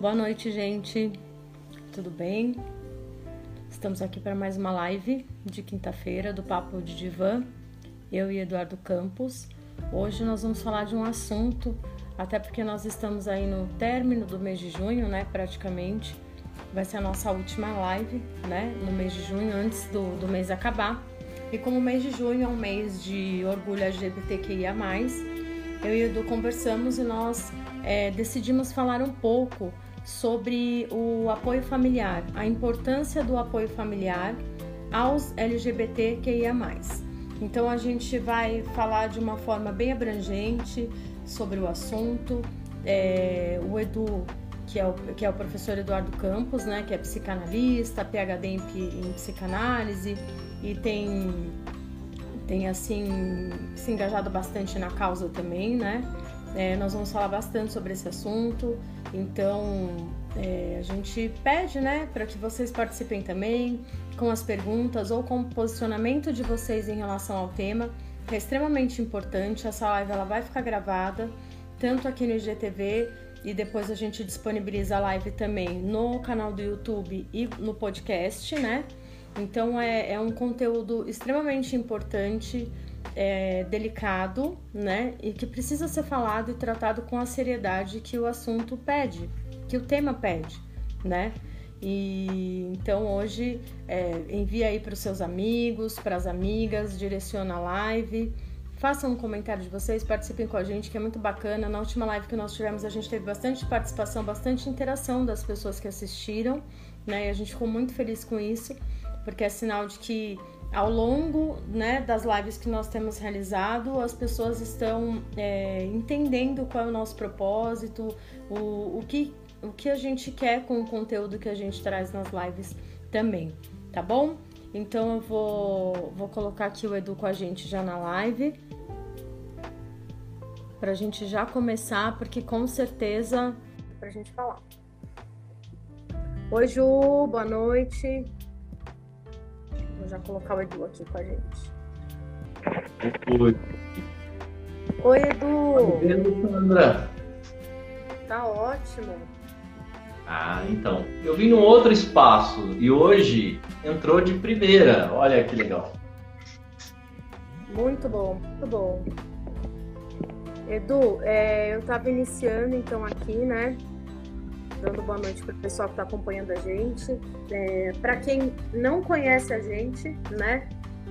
Boa noite, gente. Tudo bem? Estamos aqui para mais uma live de quinta-feira do Papo de Divã. Eu e Eduardo Campos. Hoje nós vamos falar de um assunto, até porque nós estamos aí no término do mês de junho, né? Praticamente. Vai ser a nossa última live, né? No mês de junho, antes do, do mês acabar. E como o mês de junho é um mês de orgulho LGBTQIA, eu e Edu conversamos e nós é, decidimos falar um pouco sobre o apoio familiar, a importância do apoio familiar aos LGBTQIA. Então a gente vai falar de uma forma bem abrangente sobre o assunto. É, o Edu, que é o, que é o professor Eduardo Campos, né, que é psicanalista, PhD em, em psicanálise e tem, tem assim se engajado bastante na causa também, né? É, nós vamos falar bastante sobre esse assunto. Então, é, a gente pede, né, para que vocês participem também com as perguntas ou com o posicionamento de vocês em relação ao tema, é extremamente importante. Essa live ela vai ficar gravada tanto aqui no IGTV e depois a gente disponibiliza a live também no canal do YouTube e no podcast, né? Então é, é um conteúdo extremamente importante é, delicado, né? E que precisa ser falado e tratado com a seriedade que o assunto pede, que o tema pede, né? E então hoje é, envia aí para os seus amigos, para as amigas, direciona a live, façam um comentário de vocês, participem com a gente, que é muito bacana. Na última live que nós tivemos, a gente teve bastante participação, bastante interação das pessoas que assistiram, né? E a gente ficou muito feliz com isso, porque é sinal de que ao longo né, das lives que nós temos realizado, as pessoas estão é, entendendo qual é o nosso propósito, o, o, que, o que a gente quer com o conteúdo que a gente traz nas lives também, tá bom? Então eu vou, vou colocar aqui o Edu com a gente já na live, para a gente já começar, porque com certeza. Para a gente falar. Oi, Ju, boa noite. Vou já colocar o Edu aqui com a gente. Oi. Oi, Edu. Oi, Sandra. Tá ótimo. Ah, então. Eu vim num outro espaço e hoje entrou de primeira. Olha que legal. Muito bom, muito bom. Edu, é, eu estava iniciando então aqui, né? Dando boa noite para o pessoal que está acompanhando a gente. É, para quem não conhece a gente, né?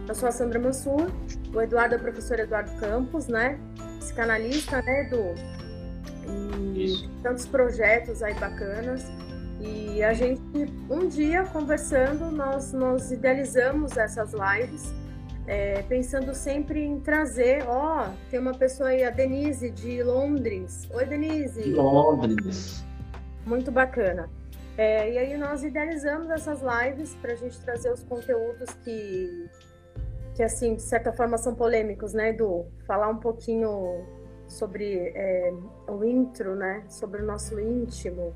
Eu sou a Sandra Mansur, o Eduardo é o professor Eduardo Campos, né? Psicanalista, né, Edu? E Isso. tantos projetos aí bacanas. E a gente, um dia, conversando, nós, nós idealizamos essas lives, é, pensando sempre em trazer, ó, tem uma pessoa aí, a Denise, de Londres. Oi, Denise. Londres. Muito bacana. É, e aí nós idealizamos essas lives para a gente trazer os conteúdos que, que, assim, de certa forma são polêmicos, né, Edu? Falar um pouquinho sobre é, o intro, né, sobre o nosso íntimo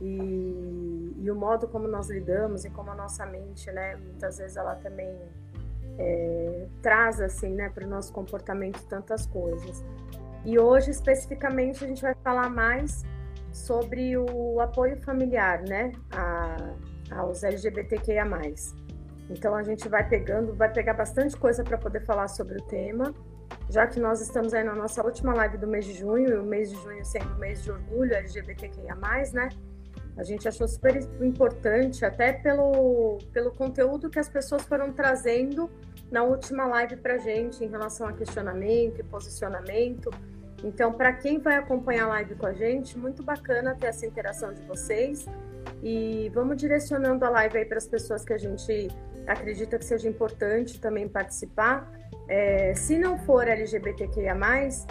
e, e, o modo como nós lidamos e como a nossa mente, né, muitas vezes ela também é, traz, assim, né, para o nosso comportamento tantas coisas. E hoje, especificamente, a gente vai falar mais sobre o apoio familiar, né, a, aos LGBTQIA+. Então a gente vai pegando, vai pegar bastante coisa para poder falar sobre o tema, já que nós estamos aí na nossa última live do mês de junho, e o mês de junho sendo o mês de orgulho LGBTQIA+, né? A gente achou super importante, até pelo, pelo conteúdo que as pessoas foram trazendo na última live para gente em relação a questionamento e posicionamento. Então, para quem vai acompanhar a live com a gente, muito bacana ter essa interação de vocês. E vamos direcionando a live aí para as pessoas que a gente acredita que seja importante também participar. É, se não for LGBTQIA, mas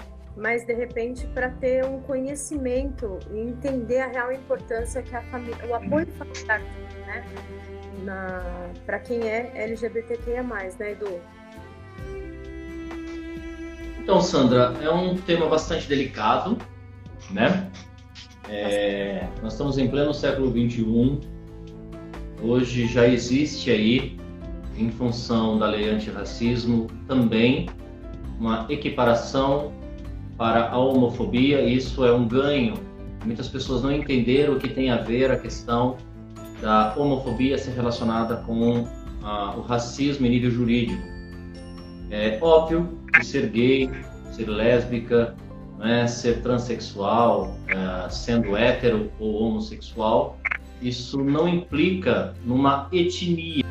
de repente para ter um conhecimento e entender a real importância que a família, o apoio familiar tem, né? Para quem é LGBTQIA, né, Edu? Então, Sandra, é um tema bastante delicado, né? É, nós estamos em pleno século XXI. Hoje já existe aí, em função da lei antirracismo, também uma equiparação para a homofobia. Isso é um ganho Muitas pessoas não entenderam o que tem a ver a questão da homofobia ser relacionada com ah, o racismo em nível jurídico. É óbvio que ser gay, ser lésbica, né, ser transexual, é, sendo hétero ou homossexual, isso não implica numa etnia.